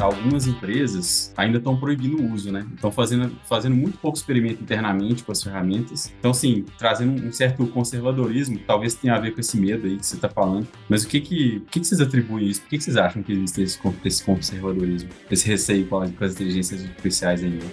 algumas empresas ainda estão proibindo o uso, né? Estão fazendo, fazendo muito pouco experimento internamente com as ferramentas. Então, assim, trazendo um certo conservadorismo, talvez tenha a ver com esse medo aí que você está falando. Mas o que que, o que vocês atribuem isso? Por que que vocês acham que existe esse, esse conservadorismo, esse receio com as, com as inteligências artificiais ainda?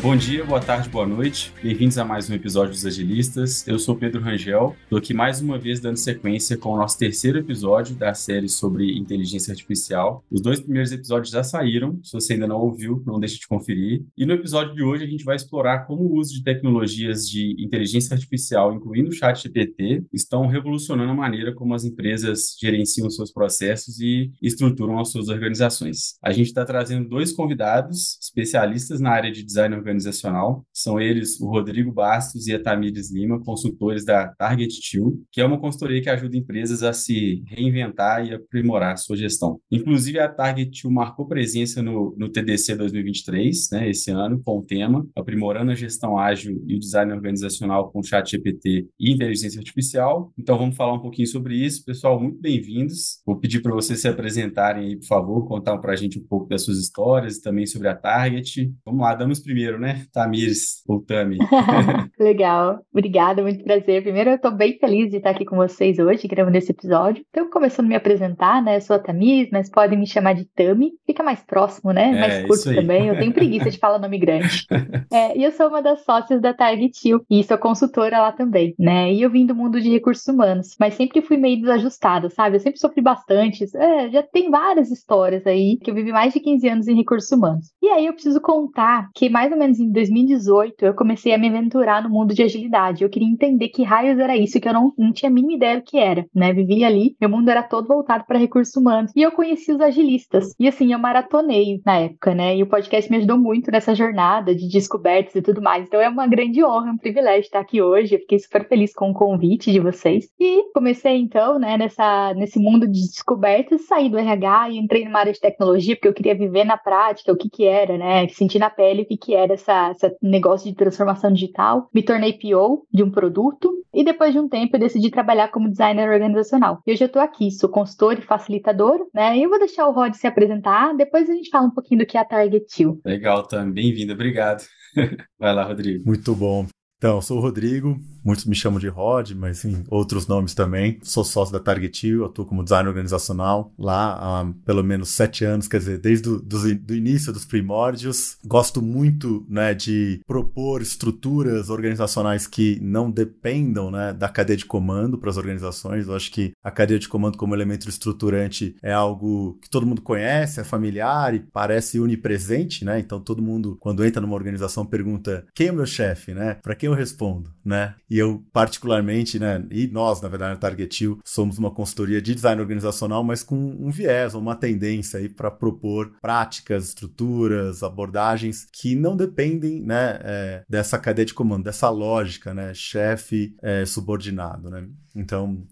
Bom dia, boa tarde, boa noite. Bem-vindos a mais um episódio dos Agilistas. Eu sou Pedro Rangel. Estou aqui mais uma vez dando sequência com o nosso terceiro episódio da série sobre inteligência artificial. Os dois primeiros episódios já saíram. Se você ainda não ouviu, não deixe de conferir. E no episódio de hoje a gente vai explorar como o uso de tecnologias de inteligência artificial, incluindo o chat GPT, estão revolucionando a maneira como as empresas gerenciam seus processos e estruturam as suas organizações. A gente está trazendo dois convidados especialistas na área de design organizacional. São eles o Rodrigo Bastos e a Tamires Lima, consultores da Target 2, que é uma consultoria que ajuda empresas a se reinventar e aprimorar a sua gestão. Inclusive, a Target 2 marcou presença no, no TDC 2023, né, esse ano, com o tema Aprimorando a Gestão Ágil e o Design Organizacional com Chat GPT e Inteligência Artificial. Então, vamos falar um pouquinho sobre isso. Pessoal, muito bem-vindos. Vou pedir para vocês se apresentarem aí, por favor, contar para a gente um pouco das suas histórias e também sobre a Target. Vamos lá, damos primeiro né? Tamires ou Tami. Legal, obrigada, muito prazer. Primeiro, eu estou bem feliz de estar aqui com vocês hoje, gravando esse episódio. Então, começando a me apresentar, né? Eu sou a Tamires, mas podem me chamar de Tami. Fica mais próximo, né? É, mais curto também. Eu tenho preguiça de falar nome grande. É, e eu sou uma das sócias da Target U, e sou consultora lá também, né? E eu vim do mundo de recursos humanos, mas sempre fui meio desajustada, sabe? Eu sempre sofri bastante. É, já tem várias histórias aí que eu vivi mais de 15 anos em recursos humanos. E aí eu preciso contar que mais ou menos menos em 2018, eu comecei a me aventurar no mundo de agilidade. Eu queria entender que raios era isso, que eu não, não tinha a mínima ideia do que era, né? Vivia ali, meu mundo era todo voltado para recursos humanos. E eu conheci os agilistas. E assim, eu maratonei na época, né? E o podcast me ajudou muito nessa jornada de descobertas e tudo mais. Então é uma grande honra, um privilégio estar aqui hoje. Eu fiquei super feliz com o convite de vocês. E comecei então, né, nessa, nesse mundo de descobertas, saí do RH e entrei numa área de tecnologia, porque eu queria viver na prática o que que era, né? Sentir na pele o que que era essa, esse negócio de transformação digital, me tornei PO de um produto e depois de um tempo eu decidi trabalhar como designer organizacional. E hoje eu estou aqui, sou consultor e facilitador, né? E eu vou deixar o Rod se apresentar, depois a gente fala um pouquinho do que é a Target. Legal, também bem-vindo, obrigado. Vai lá, Rodrigo. Muito bom. Então, sou o Rodrigo, muitos me chamam de Rod, mas sim, outros nomes também. Sou sócio da Target U, atuo como designer organizacional lá há pelo menos sete anos, quer dizer, desde o do, início dos primórdios. Gosto muito né, de propor estruturas organizacionais que não dependam né, da cadeia de comando para as organizações. Eu acho que a cadeia de comando como elemento estruturante é algo que todo mundo conhece, é familiar e parece onipresente, né? Então todo mundo, quando entra numa organização, pergunta quem é o meu chefe, né? Para quem eu respondo, né? E eu, particularmente, né? E nós, na verdade, na Target U, somos uma consultoria de design organizacional, mas com um viés, uma tendência aí para propor práticas, estruturas, abordagens que não dependem, né? É, dessa cadeia de comando, dessa lógica, né? Chefe é, subordinado, né? Então,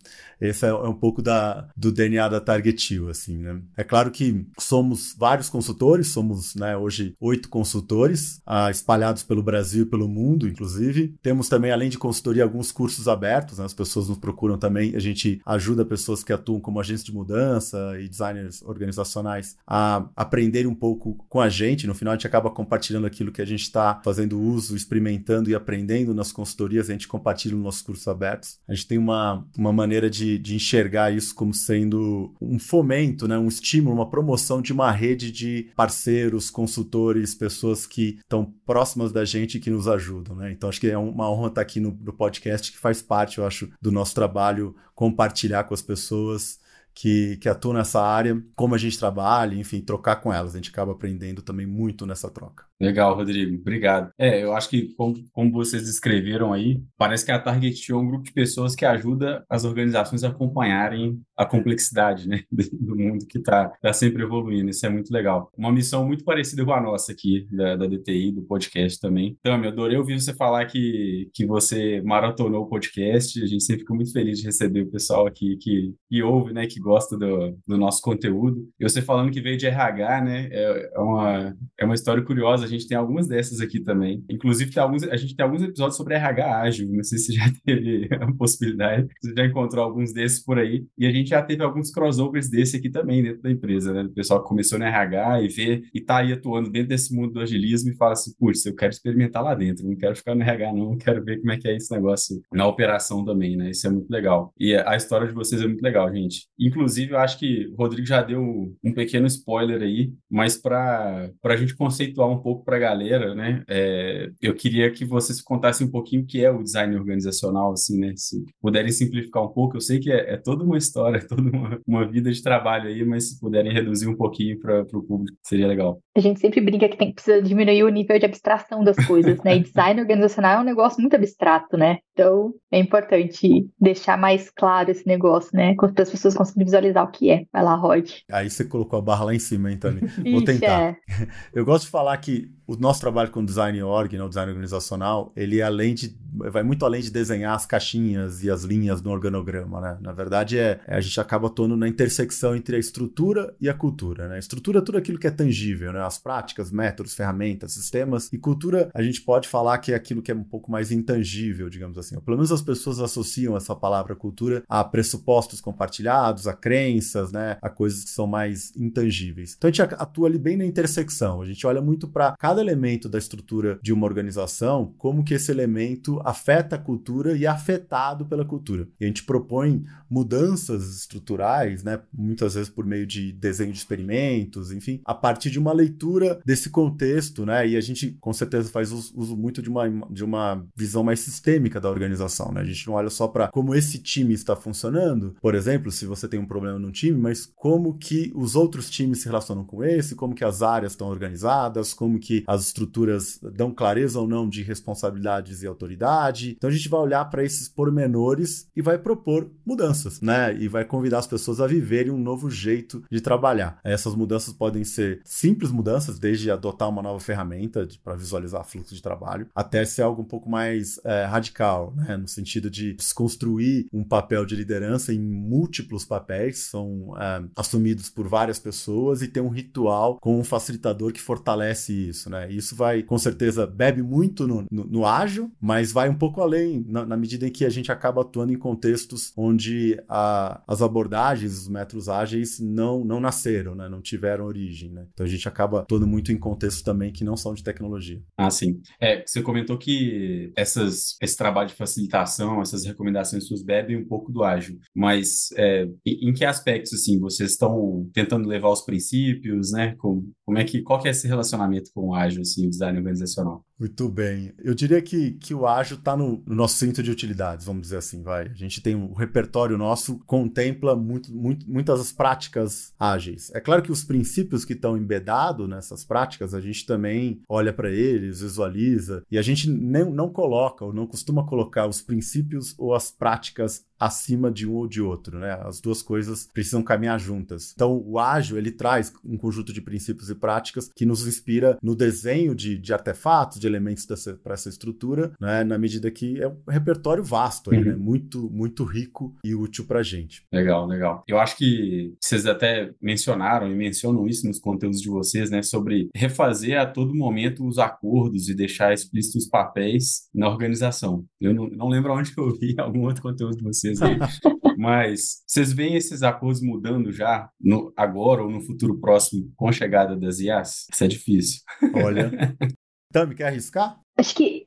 esse é, um pouco da, do DNA da Target U, assim, né? É claro que somos vários consultores, somos, né, hoje oito consultores, ah, espalhados pelo Brasil e pelo mundo, inclusive. Temos também, além de consultoria, alguns cursos abertos, né? As pessoas nos procuram também, a gente ajuda pessoas que atuam como agentes de mudança e designers organizacionais a aprenderem um pouco com a gente. No final, a gente acaba compartilhando aquilo que a gente está fazendo uso, experimentando e aprendendo nas consultorias, a gente compartilha nos nossos cursos abertos. A gente tem uma uma, maneira de, de enxergar isso como sendo um fomento, né, um estímulo, uma promoção de uma rede de parceiros, consultores, pessoas que estão próximas da gente e que nos ajudam. Né? Então, acho que é uma honra estar aqui no, no podcast, que faz parte, eu acho, do nosso trabalho compartilhar com as pessoas que, que atuam nessa área, como a gente trabalha, enfim, trocar com elas. A gente acaba aprendendo também muito nessa troca. Legal, Rodrigo. Obrigado. É, eu acho que, como, como vocês descreveram aí, parece que a Target é um grupo de pessoas que ajuda as organizações a acompanharem a complexidade né, do mundo que está tá sempre evoluindo. Isso é muito legal. Uma missão muito parecida com a nossa aqui, da, da DTI, do podcast também. Eu adorei ouvir você falar que, que você maratonou o podcast. A gente sempre fica muito feliz de receber o pessoal aqui que, que ouve, né, que gosta do, do nosso conteúdo. E você falando que veio de RH, né, é, é, uma, é uma história curiosa. A gente tem algumas dessas aqui também. Inclusive, tem alguns, a gente tem alguns episódios sobre RH ágil. Não sei se já teve a possibilidade. Você já encontrou alguns desses por aí. E a gente já teve alguns crossovers desse aqui também dentro da empresa, né? O pessoal que começou no RH e vê e tá aí atuando dentro desse mundo do agilismo e fala assim, putz, eu quero experimentar lá dentro, não quero ficar no RH não, quero ver como é que é esse negócio na operação também, né? Isso é muito legal. E a história de vocês é muito legal, gente. Inclusive, eu acho que o Rodrigo já deu um pequeno spoiler aí, mas para a gente conceituar um pouco para a galera, né? É, eu queria que vocês contassem um pouquinho o que é o design organizacional, assim, né? Se puderem simplificar um pouco, eu sei que é, é toda uma história, toda uma, uma vida de trabalho aí, mas se puderem reduzir um pouquinho para o público, seria legal. A gente sempre brinca que tem que diminuir o nível de abstração das coisas, né? E design organizacional é um negócio muito abstrato, né? Então é importante deixar mais claro esse negócio, né? Para as pessoas conseguirem visualizar o que é. Vai lá, Rod. Aí você colocou a barra lá em cima, hein, Tami? Vou tentar. É. Eu gosto de falar que o nosso trabalho com design org, né, o design organizacional, ele é além de vai muito além de desenhar as caixinhas e as linhas no organograma, né? Na verdade é, é a gente acaba atuando na intersecção entre a estrutura e a cultura, né? A estrutura é tudo aquilo que é tangível, né? As práticas, métodos, ferramentas, sistemas e cultura a gente pode falar que é aquilo que é um pouco mais intangível, digamos assim. Ou pelo menos as pessoas associam essa palavra cultura a pressupostos compartilhados, a crenças, né? A coisas que são mais intangíveis. Então a gente atua ali bem na intersecção. A gente olha muito para cada cada elemento da estrutura de uma organização, como que esse elemento afeta a cultura e é afetado pela cultura. E a gente propõe mudanças estruturais, né, muitas vezes por meio de desenho de experimentos, enfim, a partir de uma leitura desse contexto, né, e a gente com certeza faz uso muito de uma, de uma visão mais sistêmica da organização, né, a gente não olha só para como esse time está funcionando, por exemplo, se você tem um problema num time, mas como que os outros times se relacionam com esse, como que as áreas estão organizadas, como que as estruturas dão clareza ou não de responsabilidades e autoridade. Então a gente vai olhar para esses pormenores e vai propor mudanças, né? E vai convidar as pessoas a viverem um novo jeito de trabalhar. Essas mudanças podem ser simples mudanças, desde adotar uma nova ferramenta para visualizar fluxo de trabalho, até ser algo um pouco mais é, radical, né? No sentido de desconstruir um papel de liderança em múltiplos papéis, são é, assumidos por várias pessoas e ter um ritual com um facilitador que fortalece isso, né? Isso vai, com certeza, bebe muito no, no, no ágil, mas vai um pouco além, na, na, medida em que a gente acaba atuando em contextos onde a, as abordagens, os métodos ágeis não, não nasceram, né? Não tiveram origem, né? Então a gente acaba atuando muito em contextos também que não são de tecnologia. Ah, sim. É, você comentou que essas, esse trabalho de facilitação, essas recomendações suas bebem um pouco do ágil, mas é, em, em que aspectos, assim, vocês estão tentando levar os princípios, né? Como, como é que, qual que é esse relacionamento com o ágil? assim, o design organizacional? Muito bem. Eu diria que, que o ágil está no, no, nosso centro de utilidades, vamos dizer assim, vai. A gente tem um repertório nosso contempla muito, muito, muitas práticas ágeis. É claro que os princípios que estão embedados nessas práticas, a gente também olha para eles, visualiza, e a gente nem, não coloca ou não costuma colocar os princípios ou as práticas acima de um ou de outro, né? As duas coisas precisam caminhar juntas. Então, o ágil, ele traz um conjunto de princípios e práticas que nos inspira no desenho de, de artefatos, de elementos para essa estrutura, né? Na medida que é um repertório vasto, uhum. né? Muito, muito rico e útil para gente. Legal, legal. Eu acho que vocês até mencionaram e mencionam isso nos conteúdos de vocês, né? Sobre refazer a todo momento os acordos e deixar explícitos os papéis na organização. Eu não, não lembro onde que eu vi algum outro conteúdo de vocês vocês aí. Mas vocês veem esses acordos mudando já no, agora ou no futuro próximo com a chegada das IAs? Isso é difícil. Olha. Tami, quer arriscar? Acho que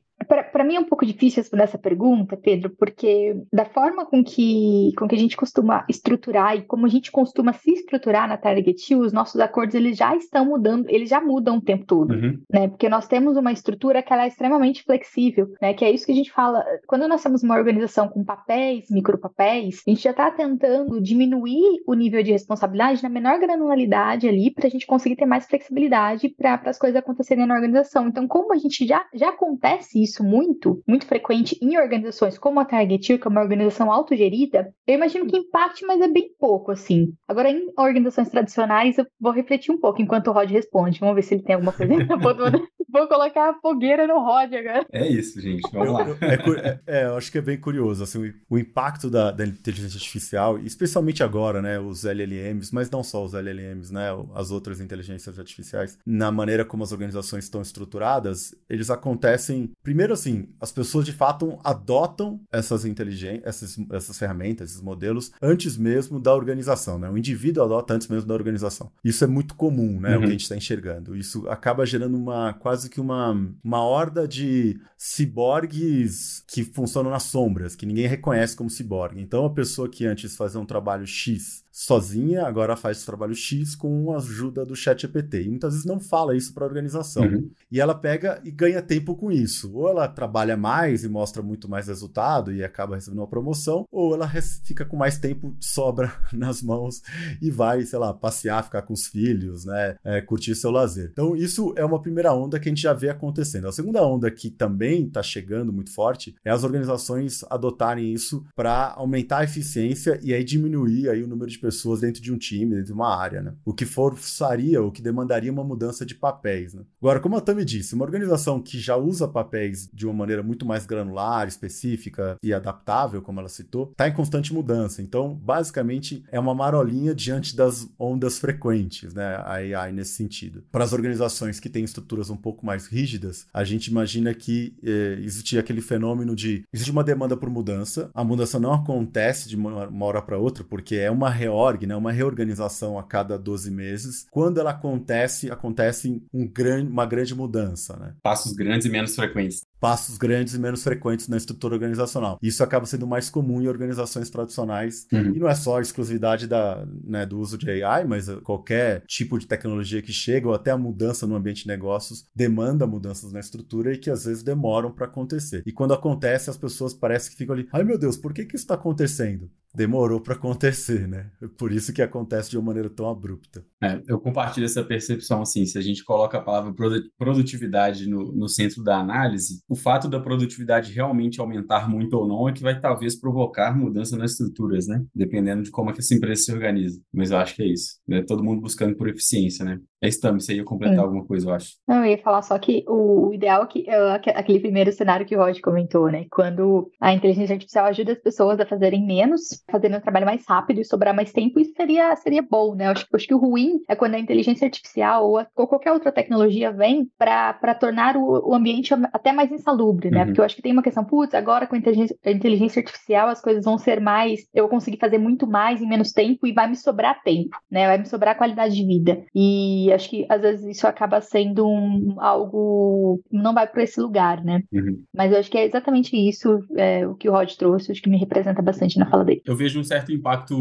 mim é um pouco difícil responder essa pergunta, Pedro, porque da forma com que, com que a gente costuma estruturar e como a gente costuma se estruturar na Target os nossos acordos eles já estão mudando, eles já mudam o tempo todo, uhum. né? Porque nós temos uma estrutura que ela é extremamente flexível, né? Que é isso que a gente fala. Quando nós temos uma organização com papéis, micropapéis, a gente já está tentando diminuir o nível de responsabilidade na menor granularidade ali para a gente conseguir ter mais flexibilidade para as coisas acontecerem na organização. Então, como a gente já, já acontece isso muito muito, muito frequente em organizações como a Target, que é uma organização autogerida, eu imagino que impacte, mas é bem pouco, assim. Agora, em organizações tradicionais, eu vou refletir um pouco enquanto o Rod responde. Vamos ver se ele tem alguma coisa. vou colocar a fogueira no Rod agora. É isso, gente. Vamos lá. É, é, eu acho que é bem curioso, assim, o, impacto da, da, inteligência artificial, especialmente agora, né, os LLMs, mas não só os LLMs, né, as outras inteligências artificiais, na maneira como as organizações estão estruturadas, eles acontecem, primeiro assim, as pessoas de fato adotam essas inteligências, essas, essas ferramentas, esses modelos, antes mesmo da organização, né, o indivíduo adota antes mesmo da organização. Isso é muito comum, né, uhum. o que a gente está enxergando. Isso acaba gerando uma, quase que uma, uma horda de ciborgues que funcionam nas sombras, que ninguém reconhece como ciborgue. Então, a pessoa que antes fazia um trabalho X sozinha, agora faz o trabalho X com a ajuda do chat EPT. E muitas vezes não fala isso para a organização. Uhum. E ela pega e ganha tempo com isso. Ou ela trabalha mais e mostra muito mais resultado e acaba recebendo uma promoção, ou ela fica com mais tempo, sobra nas mãos e vai, sei lá, passear, ficar com os filhos, né? É, curtir seu lazer. Então, isso é uma primeira onda que a gente já vê acontecendo. A segunda onda que também está chegando muito forte é as organizações adotarem isso para aumentar a eficiência e aí diminuir aí o número de pessoas dentro de um time, dentro de uma área, né? O que forçaria, o que demandaria uma mudança de papéis, né? Agora, como a Tami disse, uma organização que já usa papéis de uma maneira muito mais granular, específica e adaptável, como ela citou, está em constante mudança. Então, basicamente, é uma marolinha diante das ondas frequentes, né? A AI nesse sentido. Para as organizações que têm estruturas um pouco mais rígidas, a gente imagina que eh, existe aquele fenômeno de existe uma demanda por mudança, a mudança não acontece de uma, hora para outra, porque é uma reorg, né, uma reorganização a cada 12 meses. Quando ela acontece, acontece um grande, uma grande mudança. Né? Passos grandes e menos frequentes passos grandes e menos frequentes na estrutura organizacional. Isso acaba sendo mais comum em organizações tradicionais. Uhum. E não é só a exclusividade da, né, do uso de AI, mas qualquer tipo de tecnologia que chega, ou até a mudança no ambiente de negócios, demanda mudanças na estrutura e que às vezes demoram para acontecer. E quando acontece, as pessoas parecem que ficam ali: ai meu Deus, por que, que isso está acontecendo? demorou para acontecer, né? Por isso que acontece de uma maneira tão abrupta. É, eu compartilho essa percepção, assim, se a gente coloca a palavra produtividade no, no centro da análise, o fato da produtividade realmente aumentar muito ou não é que vai talvez provocar mudança nas estruturas, né? Dependendo de como é que essa empresa se organiza. Mas eu acho que é isso, né? Todo mundo buscando por eficiência, né? É isso também, você ia completar Sim. alguma coisa, eu acho. Não, eu ia falar só que o ideal é que aquele primeiro cenário que o Rod comentou, né? Quando a inteligência artificial ajuda as pessoas a fazerem menos fazendo um trabalho mais rápido e sobrar mais tempo, isso seria, seria bom, né? Eu acho, acho que o ruim é quando a inteligência artificial ou, a, ou qualquer outra tecnologia vem para tornar o, o, ambiente até mais insalubre, né? Uhum. Porque eu acho que tem uma questão, putz, agora com a inteligência, a inteligência artificial as coisas vão ser mais, eu vou conseguir fazer muito mais em menos tempo e vai me sobrar tempo, né? Vai me sobrar qualidade de vida. E acho que às vezes isso acaba sendo um, algo, não vai para esse lugar, né? Uhum. Mas eu acho que é exatamente isso é, o que o Rod trouxe, acho que me representa bastante na fala dele. Eu vejo um certo impacto,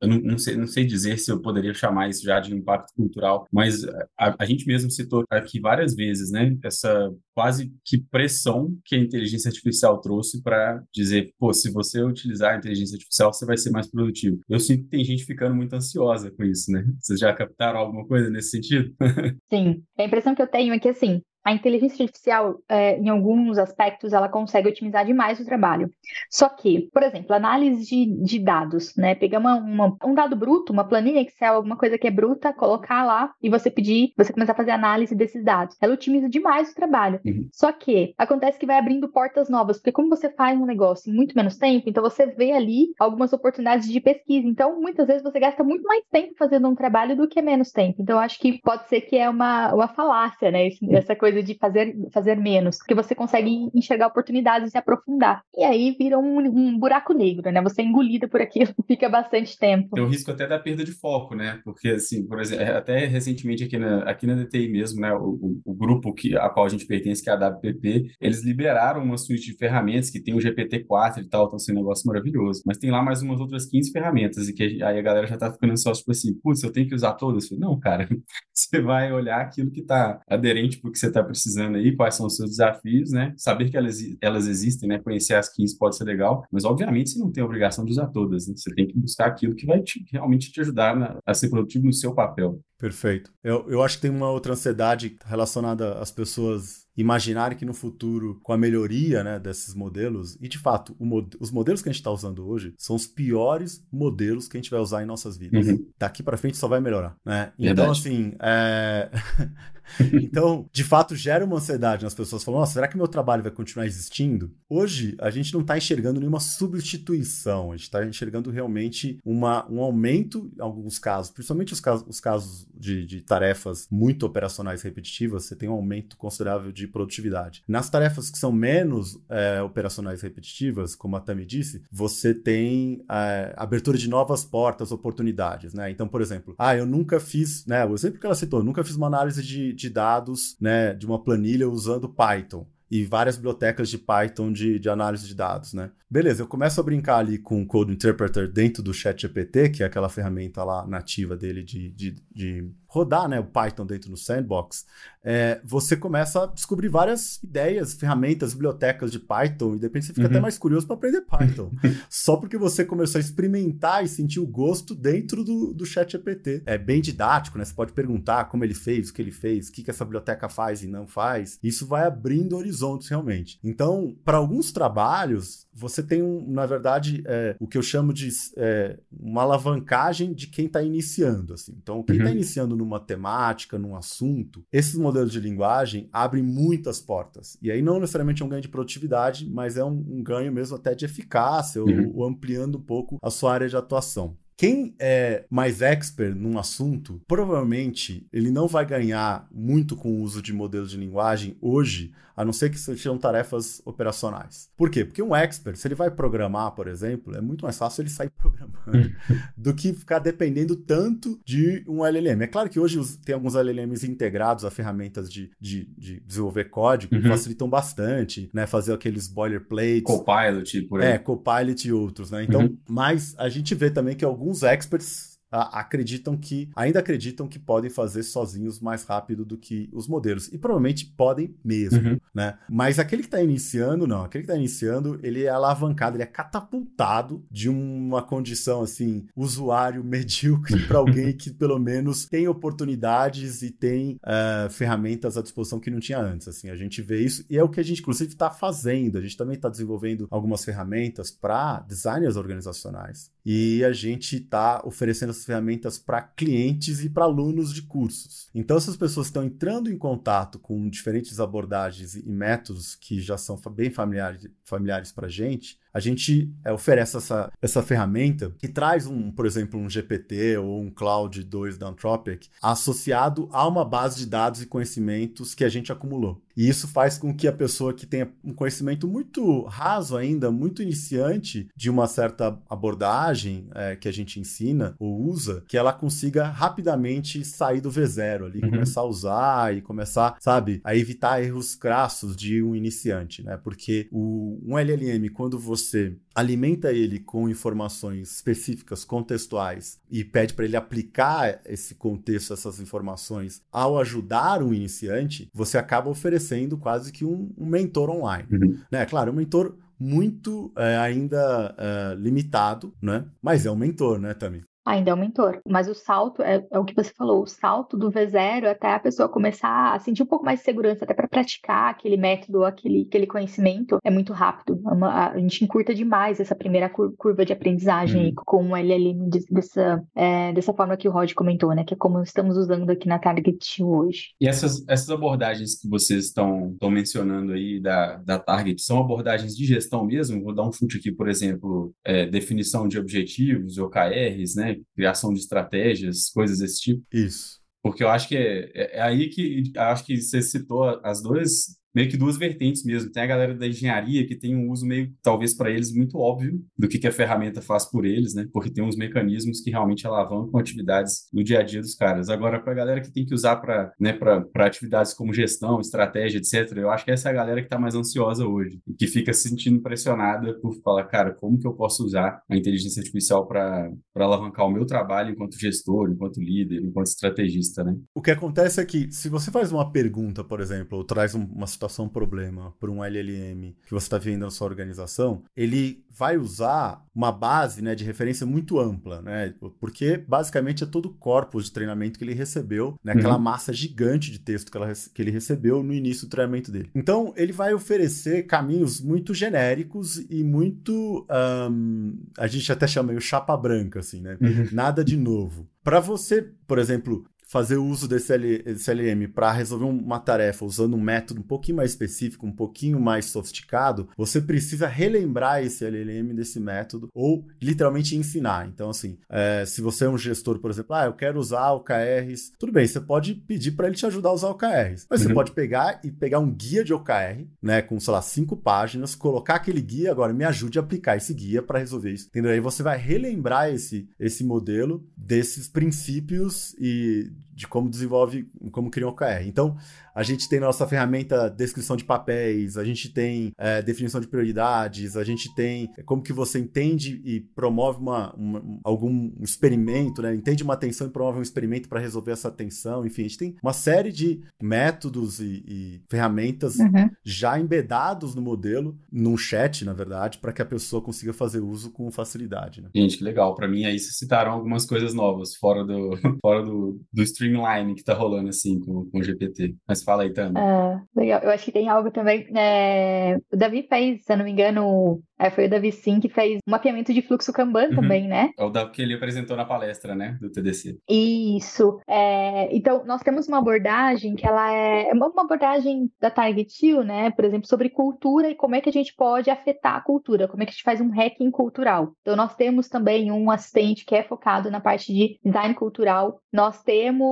eu não, não, sei, não sei dizer se eu poderia chamar isso já de impacto cultural, mas a, a gente mesmo citou aqui várias vezes, né? Essa quase que pressão que a inteligência artificial trouxe para dizer, pô, se você utilizar a inteligência artificial, você vai ser mais produtivo. Eu sinto que tem gente ficando muito ansiosa com isso, né? Vocês já captaram alguma coisa nesse sentido? Sim. A impressão que eu tenho é que, assim, a inteligência artificial, é, em alguns aspectos, ela consegue otimizar demais o trabalho. Só que, por exemplo, análise de, de dados, né? Pegar uma, uma, um dado bruto, uma planilha Excel, alguma coisa que é bruta, colocar lá e você pedir, você começar a fazer análise desses dados. Ela otimiza demais o trabalho. Uhum. Só que acontece que vai abrindo portas novas, porque como você faz um negócio em muito menos tempo, então você vê ali algumas oportunidades de pesquisa. Então, muitas vezes você gasta muito mais tempo fazendo um trabalho do que menos tempo. Então, acho que pode ser que é uma, uma falácia, né? Essa coisa coisa de fazer, fazer menos, porque você consegue enxergar oportunidades e aprofundar. E aí vira um, um buraco negro, né? Você é engolida por aquilo, fica bastante tempo. Tem o risco até da perda de foco, né? Porque, assim, por exemplo, é, até recentemente aqui na, aqui na DTI mesmo, né? O, o, grupo que, a qual a gente pertence, que é a WPP, eles liberaram uma suíte de ferramentas que tem o GPT-4 e tal, então, assim, um negócio maravilhoso. Mas tem lá mais umas outras 15 ferramentas e que aí a galera já tá ficando só, tipo assim, putz, eu tenho que usar todas? Não, cara, você vai olhar aquilo que tá aderente porque você tá precisando aí, quais são os seus desafios, né? Saber que elas, elas existem, né? Conhecer as 15 pode ser legal, mas obviamente você não tem a obrigação de usar todas, né? Você tem que buscar aquilo que vai te, realmente te ajudar na, a ser produtivo no seu papel. Perfeito. Eu, eu acho que tem uma outra ansiedade relacionada às pessoas imaginarem que no futuro, com a melhoria né, desses modelos, e de fato, mod os modelos que a gente está usando hoje são os piores modelos que a gente vai usar em nossas vidas. Uhum. Daqui para frente só vai melhorar. Né? Então, assim, é... então, de fato, gera uma ansiedade nas pessoas. Falam, nossa, será que meu trabalho vai continuar existindo? Hoje, a gente não está enxergando nenhuma substituição. A gente está enxergando realmente uma, um aumento em alguns casos, principalmente os casos, os casos de, de tarefas muito operacionais repetitivas, você tem um aumento considerável de produtividade. Nas tarefas que são menos é, operacionais repetitivas, como a Tami disse, você tem é, abertura de novas portas, oportunidades, né? Então, por exemplo, ah, eu nunca fiz, né? O exemplo que ela citou, nunca fiz uma análise de, de dados, né, de uma planilha usando Python e várias bibliotecas de Python de, de análise de dados, né? Beleza, eu começo a brincar ali com o Code Interpreter dentro do ChatGPT, que é aquela ferramenta lá nativa dele de, de, de rodar né, o Python dentro do sandbox, é, você começa a descobrir várias ideias, ferramentas, bibliotecas de Python, e de repente você fica uhum. até mais curioso para aprender Python. só porque você começou a experimentar e sentir o gosto dentro do, do chat GPT. É bem didático, né? Você pode perguntar como ele fez, o que ele fez, o que, que essa biblioteca faz e não faz. Isso vai abrindo horizontes realmente. Então, para alguns trabalhos, você tem, um, na verdade, é, o que eu chamo de é, uma alavancagem de quem está iniciando. Assim. Então, quem está uhum. iniciando numa temática, num assunto, esses modelos de linguagem abrem muitas portas. E aí não necessariamente é um ganho de produtividade, mas é um, um ganho mesmo até de eficácia, uhum. ou, ou ampliando um pouco a sua área de atuação. Quem é mais expert num assunto, provavelmente ele não vai ganhar muito com o uso de modelos de linguagem hoje, a não ser que sejam tarefas operacionais. Por quê? Porque um expert, se ele vai programar, por exemplo, é muito mais fácil ele sair programando do que ficar dependendo tanto de um LLM. É claro que hoje tem alguns LLMs integrados a ferramentas de, de, de desenvolver código uhum. que facilitam bastante, né? Fazer aqueles boilerplates. Copilot, por aí. É, Copilot e outros, né? Então, uhum. mas a gente vê também que alguns experts acreditam que, ainda acreditam que podem fazer sozinhos mais rápido do que os modelos. E provavelmente podem mesmo, uhum. né? Mas aquele que está iniciando, não. Aquele que está iniciando, ele é alavancado, ele é catapultado de uma condição, assim, usuário medíocre para alguém que pelo menos tem oportunidades e tem uh, ferramentas à disposição que não tinha antes, assim. A gente vê isso e é o que a gente, inclusive, está fazendo. A gente também está desenvolvendo algumas ferramentas para designers organizacionais e a gente está oferecendo essas ferramentas para clientes e para alunos de cursos. Então, essas pessoas estão entrando em contato com diferentes abordagens e métodos que já são bem familiares, familiares para a gente, a gente é, oferece essa, essa ferramenta que traz, um, por exemplo, um GPT ou um Cloud 2 da Anthropic associado a uma base de dados e conhecimentos que a gente acumulou. E isso faz com que a pessoa que tenha um conhecimento muito raso ainda, muito iniciante de uma certa abordagem é, que a gente ensina ou usa, que ela consiga rapidamente sair do V0 ali, uhum. começar a usar e começar, sabe, a evitar erros crassos de um iniciante, né? Porque o, um LLM, quando você você alimenta ele com informações específicas, contextuais, e pede para ele aplicar esse contexto, essas informações, ao ajudar um iniciante, você acaba oferecendo quase que um, um mentor online. Uhum. Né? Claro, um mentor muito é, ainda é, limitado, né? Mas é um mentor, né, Tami? Ainda é um mentor. Mas o salto é, é, o que você falou, o salto do V0 até a pessoa começar a sentir um pouco mais de segurança, até para praticar aquele método, aquele, aquele conhecimento, é muito rápido. É uma, a gente encurta demais essa primeira curva de aprendizagem uhum. com o LLM dessa, é, dessa forma que o Rod comentou, né? Que é como estamos usando aqui na Target hoje. E essas, essas abordagens que vocês estão, estão mencionando aí da, da Target são abordagens de gestão mesmo? Vou dar um chute aqui, por exemplo, é, definição de objetivos, OKRs, né? Criação de estratégias, coisas desse tipo. Isso. Porque eu acho que é, é, é aí que acho que você citou as duas meio que duas vertentes mesmo. Tem a galera da engenharia que tem um uso meio, talvez para eles, muito óbvio do que, que a ferramenta faz por eles, né? Porque tem uns mecanismos que realmente alavancam atividades no dia a dia dos caras. Agora, para a galera que tem que usar para né, atividades como gestão, estratégia, etc., eu acho que essa é a galera que está mais ansiosa hoje e que fica se sentindo pressionada por falar, cara, como que eu posso usar a inteligência artificial para alavancar o meu trabalho enquanto gestor, enquanto líder, enquanto estrategista, né? O que acontece é que, se você faz uma pergunta, por exemplo, ou traz uma situação problema para um LLM que você está vendo na sua organização, ele vai usar uma base né, de referência muito ampla, né? Porque basicamente é todo o corpus de treinamento que ele recebeu, né, aquela uhum. massa gigante de texto que, ela, que ele recebeu no início do treinamento dele. Então, ele vai oferecer caminhos muito genéricos e muito. Um, a gente até chama o chapa branca, assim, né? Uhum. Nada de novo. Para você, por exemplo, fazer uso desse, L, desse LM para resolver uma tarefa usando um método um pouquinho mais específico, um pouquinho mais sofisticado, você precisa relembrar esse LLM desse método ou literalmente ensinar. Então, assim, é, se você é um gestor, por exemplo, ah, eu quero usar OKRs, tudo bem, você pode pedir para ele te ajudar a usar OKRs, mas uhum. você pode pegar e pegar um guia de OKR, né, com, sei lá, cinco páginas, colocar aquele guia, agora me ajude a aplicar esse guia para resolver isso, entendeu? Aí você vai relembrar esse, esse modelo desses princípios e de como desenvolve, como cria um OKR. Então, a gente tem na nossa ferramenta descrição de papéis, a gente tem é, definição de prioridades, a gente tem como que você entende e promove uma, uma algum experimento, né? Entende uma tensão e promove um experimento para resolver essa tensão. Enfim, a gente tem uma série de métodos e, e ferramentas uhum. já embedados no modelo, num chat, na verdade, para que a pessoa consiga fazer uso com facilidade. Né? Gente, que legal. Para mim, aí vocês citaram algumas coisas novas, fora do, fora do, do streamline que está rolando assim com, com o GPT. Mas fala aí, Tana. Ah, legal. Eu acho que tem algo também. É... O Davi fez, se eu não me engano, é, foi o Davi Sim que fez um mapeamento de fluxo Kanban uhum. também, né? É o da, que ele apresentou na palestra, né? Do TDC. Isso. É... Então, nós temos uma abordagem que ela é, é uma abordagem da Target You, né? Por exemplo, sobre cultura e como é que a gente pode afetar a cultura, como é que a gente faz um hacking cultural. Então, nós temos também um assistente que é focado na parte de design cultural. Nós temos,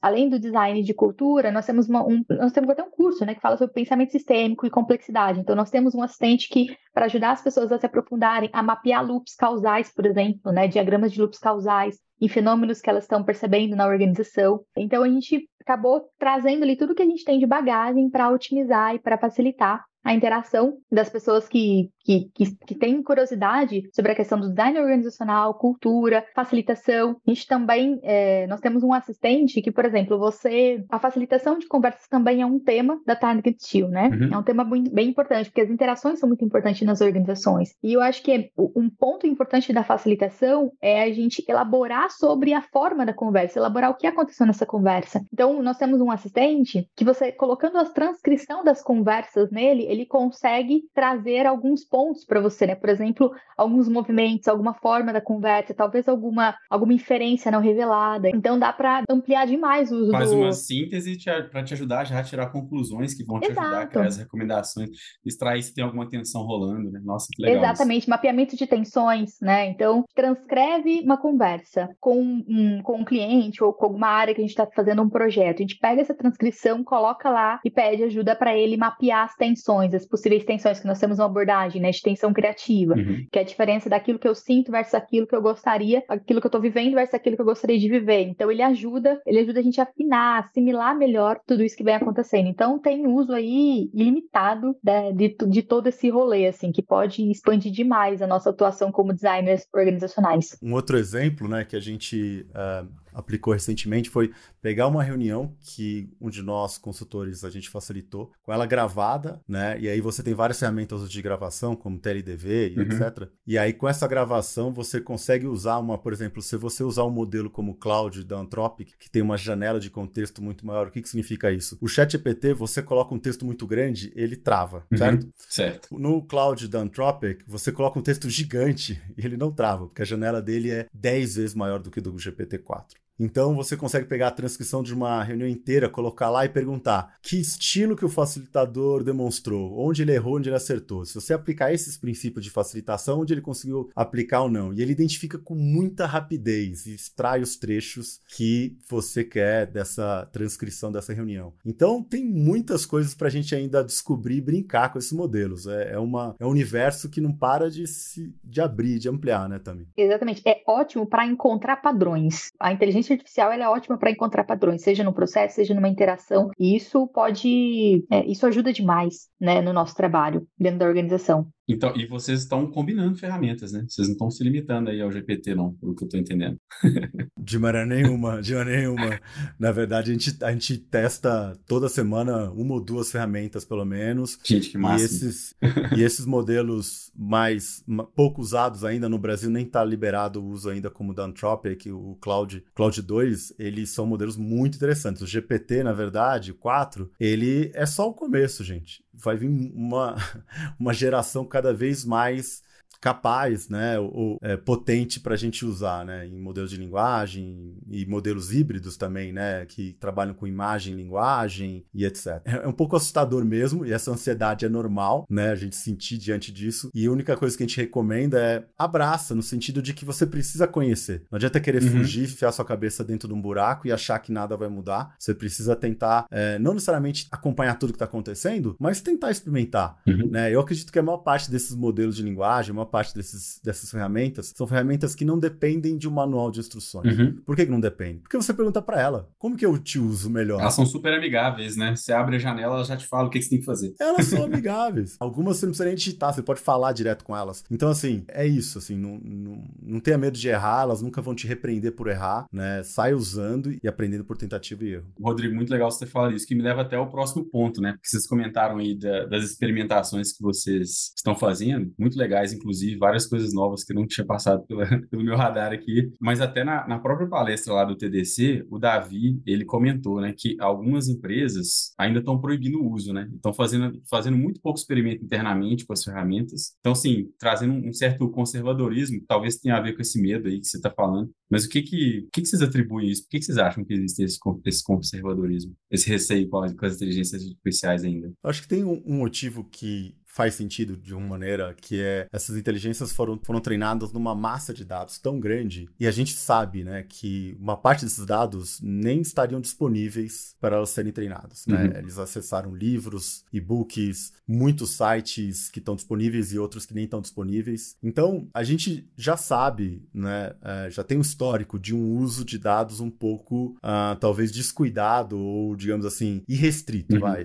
além do design de cultura, nós temos uma, um, nós temos até um curso, né, que fala sobre pensamento sistêmico e complexidade. Então, nós temos um assistente que, para ajudar as pessoas a se aprofundarem, a mapear loops causais, por exemplo, né, diagramas de loops causais, em fenômenos que elas estão percebendo na organização. Então, a gente acabou trazendo ali tudo que a gente tem de bagagem para otimizar e para facilitar a interação das pessoas que, que, que, que, têm curiosidade sobre a questão do design organizacional, cultura, facilitação. A gente também, é, nós temos um assistente que, por exemplo, você, a facilitação de conversas também é um tema da Target Steel, né? Uhum. É um tema bem, bem importante, porque as interações são muito importantes nas organizações. E eu acho que um ponto importante da facilitação é a gente elaborar sobre a forma da conversa, elaborar o que aconteceu nessa conversa. Então, nós temos um assistente que você, colocando a transcrição das conversas nele, ele consegue trazer alguns pontos para você, né? Por exemplo, alguns movimentos, alguma forma da conversa, talvez alguma, alguma inferência não revelada. Então dá para ampliar demais o uso Faz do... uma síntese para te ajudar já a tirar conclusões que vão te Exato. ajudar a criar as recomendações, extrair se tem alguma tensão rolando, né? Nossa, que legal. Exatamente, isso. mapeamento de tensões, né? Então, transcreve uma conversa com um, com um cliente ou com alguma área que a gente está fazendo um projeto. A gente pega essa transcrição, coloca lá e pede ajuda para ele mapear as tensões tensões, as possíveis tensões, que nós temos uma abordagem né, de tensão criativa, uhum. que é a diferença daquilo que eu sinto versus aquilo que eu gostaria, aquilo que eu estou vivendo versus aquilo que eu gostaria de viver. Então ele ajuda, ele ajuda a gente a afinar, assimilar melhor tudo isso que vem acontecendo. Então tem uso aí ilimitado né, de, de todo esse rolê, assim, que pode expandir demais a nossa atuação como designers organizacionais. Um outro exemplo, né, que a gente uh, aplicou recentemente foi pegar uma reunião que um de nós, consultores, a gente facilitou, com ela gravada, né? E aí você tem várias ferramentas de gravação, como TLDV e uhum. etc. E aí com essa gravação você consegue usar uma, por exemplo, se você usar um modelo como o Cloud da Anthropic, que tem uma janela de contexto muito maior, o que, que significa isso? O chat GPT, você coloca um texto muito grande, ele trava, uhum. certo? Certo. No Cloud da Anthropic, você coloca um texto gigante e ele não trava, porque a janela dele é 10 vezes maior do que do GPT-4. Então você consegue pegar a transcrição de uma reunião inteira, colocar lá e perguntar que estilo que o facilitador demonstrou, onde ele errou, onde ele acertou. Se você aplicar esses princípios de facilitação, onde ele conseguiu aplicar ou não. E ele identifica com muita rapidez e extrai os trechos que você quer dessa transcrição dessa reunião. Então tem muitas coisas para a gente ainda descobrir e brincar com esses modelos. É, é, uma, é um universo que não para de se de abrir, de ampliar, né, também. Exatamente. É ótimo para encontrar padrões. A inteligência inteligência artificial é ótima para encontrar padrões, seja no processo, seja numa interação, e isso pode, é, isso ajuda demais, né, no nosso trabalho dentro da organização. Então, e vocês estão combinando ferramentas, né? Vocês não estão se limitando aí ao GPT, não, pelo que eu estou entendendo. de maneira nenhuma, de maneira nenhuma. Na verdade, a gente, a gente testa toda semana uma ou duas ferramentas, pelo menos. Gente, que massa. E esses, e esses modelos mais pouco usados ainda no Brasil, nem está liberado o uso ainda como o da Anthropic, o Cloud, Cloud 2, eles são modelos muito interessantes. O GPT, na verdade, o 4, ele é só o começo, gente. Vai vir uma, uma geração cada vez mais capaz, né, ou é, potente para a gente usar, né, em modelos de linguagem e modelos híbridos também, né, que trabalham com imagem, linguagem e etc. É, é um pouco assustador mesmo e essa ansiedade é normal, né, a gente sentir diante disso. E a única coisa que a gente recomenda é abraça no sentido de que você precisa conhecer. Não adianta querer uhum. fugir, enfiar sua cabeça dentro de um buraco e achar que nada vai mudar. Você precisa tentar, é, não necessariamente acompanhar tudo que está acontecendo, mas tentar experimentar, uhum. né? Eu acredito que a maior parte desses modelos de linguagem, a maior parte desses, dessas ferramentas são ferramentas que não dependem de um manual de instruções. Uhum. Por que, que não depende? Porque você pergunta para ela, como que eu te uso melhor? Elas são super amigáveis, né? Você abre a janela, ela já te fala o que, que você tem que fazer. Elas são amigáveis. Algumas você não precisa nem digitar, você pode falar direto com elas. Então, assim, é isso, assim, não, não, não tenha medo de errar, elas nunca vão te repreender por errar, né? Sai usando e aprendendo por tentativa e erro. Rodrigo, muito legal você ter falado isso, que me leva até o próximo ponto, né? Porque vocês comentaram aí da, das experimentações que vocês estão fazendo, muito legais, inclusive, várias coisas novas que não tinha passado pela, pelo meu radar aqui. Mas até na, na, própria palestra lá do TDC, o Davi, ele comentou, né, que algumas empresas ainda estão proibindo o uso, né? Estão fazendo, fazendo muito pouco experimento internamente com as ferramentas. Então, assim, trazendo um, certo conservadorismo, talvez tenha a ver com esse medo aí que você está falando. Mas o que que, o que que vocês atribuem isso? Por que que vocês acham que existe esse, esse conservadorismo, esse receio com as, com as inteligências artificiais ainda? Acho que tem um, um motivo que faz sentido de uma maneira que é essas inteligências foram, foram treinadas numa massa de dados tão grande e a gente sabe, né, que uma parte desses dados nem estariam disponíveis para elas serem treinadas, né? Uhum. Eles acessaram livros, e-books, muitos sites que estão disponíveis e outros que nem estão disponíveis. Então, a gente já sabe, né, é, já tem um histórico de um uso de dados um pouco, uh, talvez descuidado ou, digamos assim, irrestrito, uhum. vai.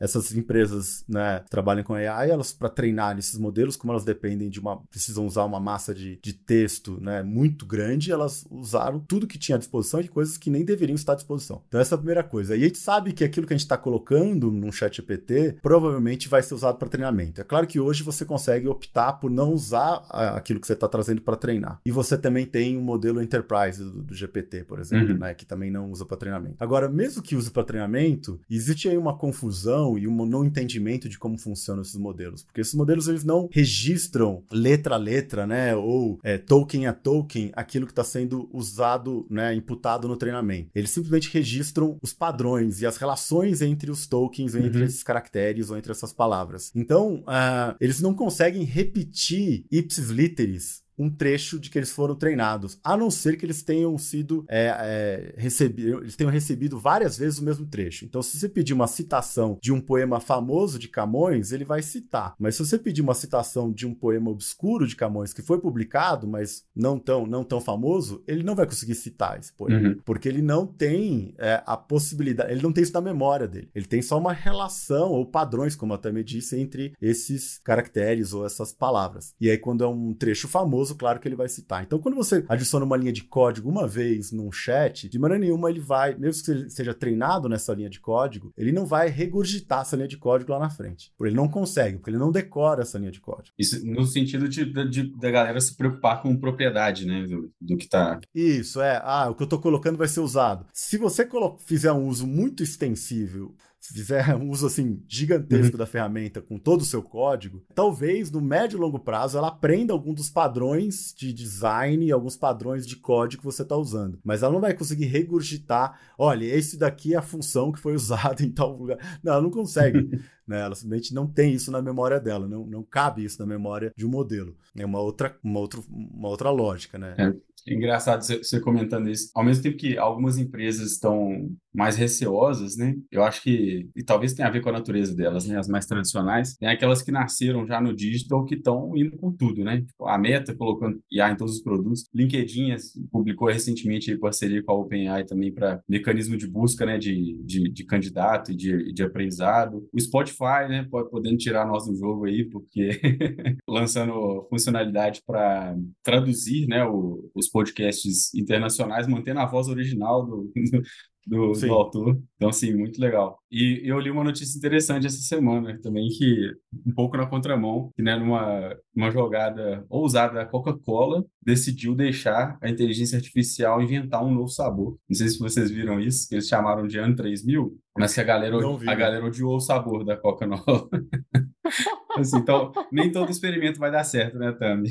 essas empresas, né, trabalham com AI elas para treinar esses modelos, como elas dependem de uma. precisam usar uma massa de, de texto né, muito grande, elas usaram tudo que tinha à disposição e coisas que nem deveriam estar à disposição. Então, essa é a primeira coisa. E a gente sabe que aquilo que a gente está colocando num chat GPT provavelmente vai ser usado para treinamento. É claro que hoje você consegue optar por não usar aquilo que você está trazendo para treinar. E você também tem um modelo enterprise do, do GPT, por exemplo, uhum. né, que também não usa para treinamento. Agora, mesmo que use para treinamento, existe aí uma confusão e um não entendimento de como funcionam esses modelos modelos, porque esses modelos eles não registram letra a letra, né, ou é, token a token aquilo que está sendo usado, né, imputado no treinamento. Eles simplesmente registram os padrões e as relações entre os tokens, entre uhum. esses caracteres ou entre essas palavras. Então, uh, eles não conseguem repetir ipsis literis um trecho de que eles foram treinados, a não ser que eles tenham sido é, é, recebido, eles tenham recebido várias vezes o mesmo trecho. Então, se você pedir uma citação de um poema famoso de Camões, ele vai citar. Mas se você pedir uma citação de um poema obscuro de Camões que foi publicado, mas não tão, não tão famoso, ele não vai conseguir citar esse poema, uhum. porque ele não tem é, a possibilidade, ele não tem isso na memória dele. Ele tem só uma relação ou padrões, como eu me disse, entre esses caracteres ou essas palavras. E aí, quando é um trecho famoso claro que ele vai citar. Então, quando você adiciona uma linha de código uma vez num chat, de maneira nenhuma ele vai, mesmo que ele seja treinado nessa linha de código, ele não vai regurgitar essa linha de código lá na frente. Porque ele não consegue, porque ele não decora essa linha de código. Isso no sentido de, de da galera se preocupar com propriedade, né, do, do, que tá. Isso, é. Ah, o que eu tô colocando vai ser usado. Se você fizer um uso muito extensível se fizer um uso assim gigantesco uhum. da ferramenta com todo o seu código, talvez no médio e longo prazo ela aprenda algum dos padrões de design e alguns padrões de código que você está usando. Mas ela não vai conseguir regurgitar, olha, esse daqui é a função que foi usada em tal lugar. Não, ela não consegue. né? Ela simplesmente não tem isso na memória dela, não, não cabe isso na memória de um modelo. É uma outra, uma outra, uma outra lógica, né? É. É engraçado você comentando isso. Ao mesmo tempo que algumas empresas estão mais receosas, né? Eu acho que que, e talvez tenha a ver com a natureza delas, né? As mais tradicionais, tem aquelas que nasceram já no digital que estão indo com tudo, né? Tipo, a Meta colocando IA em todos os produtos. LinkedIn publicou recentemente parceria com a OpenAI também para mecanismo de busca, né? De, de, de candidato e de, de aprendizado. O Spotify, né? Pode podendo tirar nós do jogo aí, porque lançando funcionalidade para traduzir, né? O, os podcasts internacionais, mantendo a voz original do, do, do, autor. Então, assim, muito legal. E eu li uma notícia interessante essa semana também, que um pouco na contramão, que né, numa uma jogada ousada da Coca-Cola, decidiu deixar a inteligência artificial inventar um novo sabor. Não sei se vocês viram isso, que eles chamaram de ano 3000, mas que a galera, a galera odiou o sabor da Coca nova. assim, então, nem todo experimento vai dar certo, né, Tami?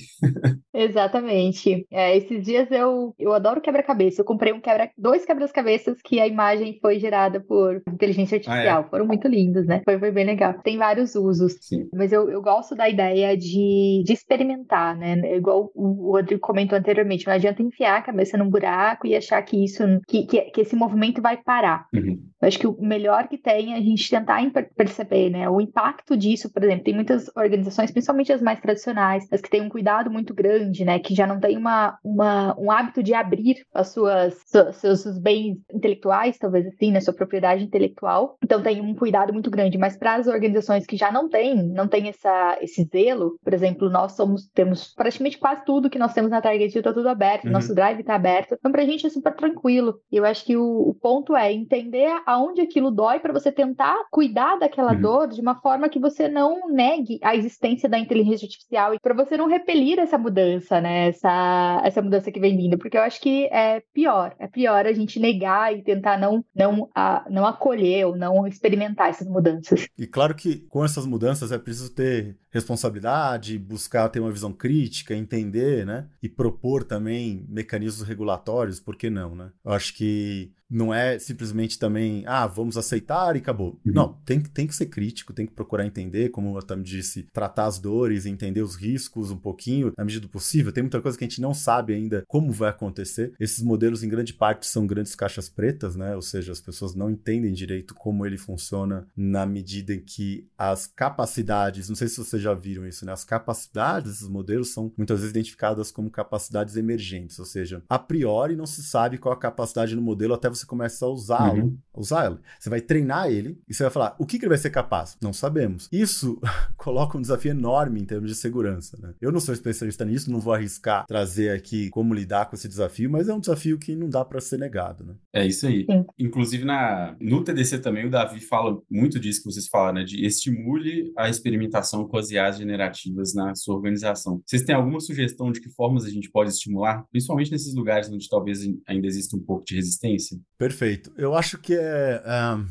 Exatamente. É, esses dias eu, eu adoro quebra-cabeça. Eu comprei um quebra, dois quebra-cabeças que a imagem foi gerada por inteligência artificial. Ah, é? Foram muito lindos, né? Foi, foi bem legal. Tem vários usos. Sim. Mas eu, eu gosto da ideia de, de experimentar, né? Igual o Rodrigo comentou anteriormente, não adianta enfiar a cabeça num buraco e achar que isso, que, que, que esse movimento vai parar. Uhum. Eu acho que o melhor que tem é a gente tentar perceber, né? O impacto disso, por exemplo, tem muitas organizações, principalmente as mais tradicionais, as que têm um cuidado muito grande, né? Que já não tem uma, uma, um hábito de abrir as suas, seus, seus bens intelectuais, talvez assim, né? Sua propriedade intelectual. Então tem um cuidado muito grande. Mas para as organizações que já não têm, não tem essa, esse zelo, por exemplo, nós somos, temos praticamente quase tudo que nós temos na Target está tudo aberto, uhum. nosso drive está aberto. Então, pra gente é super tranquilo. E eu acho que o, o ponto é entender aonde aquilo dói para você tentar cuidar daquela uhum. dor de uma forma que você não negue a existência da inteligência artificial e para você não repelir essa mudança, né? Essa, essa mudança que vem vindo, porque eu acho que é pior, é pior a gente negar e tentar não não a, não acolher ou não experimentar essas mudanças. E claro que com essas mudanças é preciso ter responsabilidade, buscar ter uma visão crítica, entender, né? E propor também mecanismos regulatórios, por que não, né? Eu acho que não é simplesmente também, ah, vamos aceitar e acabou. Uhum. Não, tem, tem que ser crítico, tem que procurar entender, como eu também disse, tratar as dores, entender os riscos um pouquinho, na medida do possível. Tem muita coisa que a gente não sabe ainda como vai acontecer. Esses modelos, em grande parte, são grandes caixas pretas, né? Ou seja, as pessoas não entendem direito como ele funciona na medida em que as capacidades, não sei se vocês já viram isso, né? As capacidades desses modelos são muitas vezes identificadas como capacidades emergentes, ou seja, a priori não se sabe qual a capacidade no modelo até você você começa a usá-lo, uhum. usar ele. Você vai treinar ele e você vai falar, o que, que ele vai ser capaz? Não sabemos. Isso coloca um desafio enorme em termos de segurança. Né? Eu não sou especialista nisso, não vou arriscar trazer aqui como lidar com esse desafio, mas é um desafio que não dá para ser negado. Né? É isso aí. Sim. Inclusive, na, no TDC também, o Davi fala muito disso que vocês falaram, né? de estimule a experimentação com as IAs generativas na sua organização. Vocês têm alguma sugestão de que formas a gente pode estimular, principalmente nesses lugares onde talvez ainda exista um pouco de resistência? Perfeito. Eu acho que é. Um,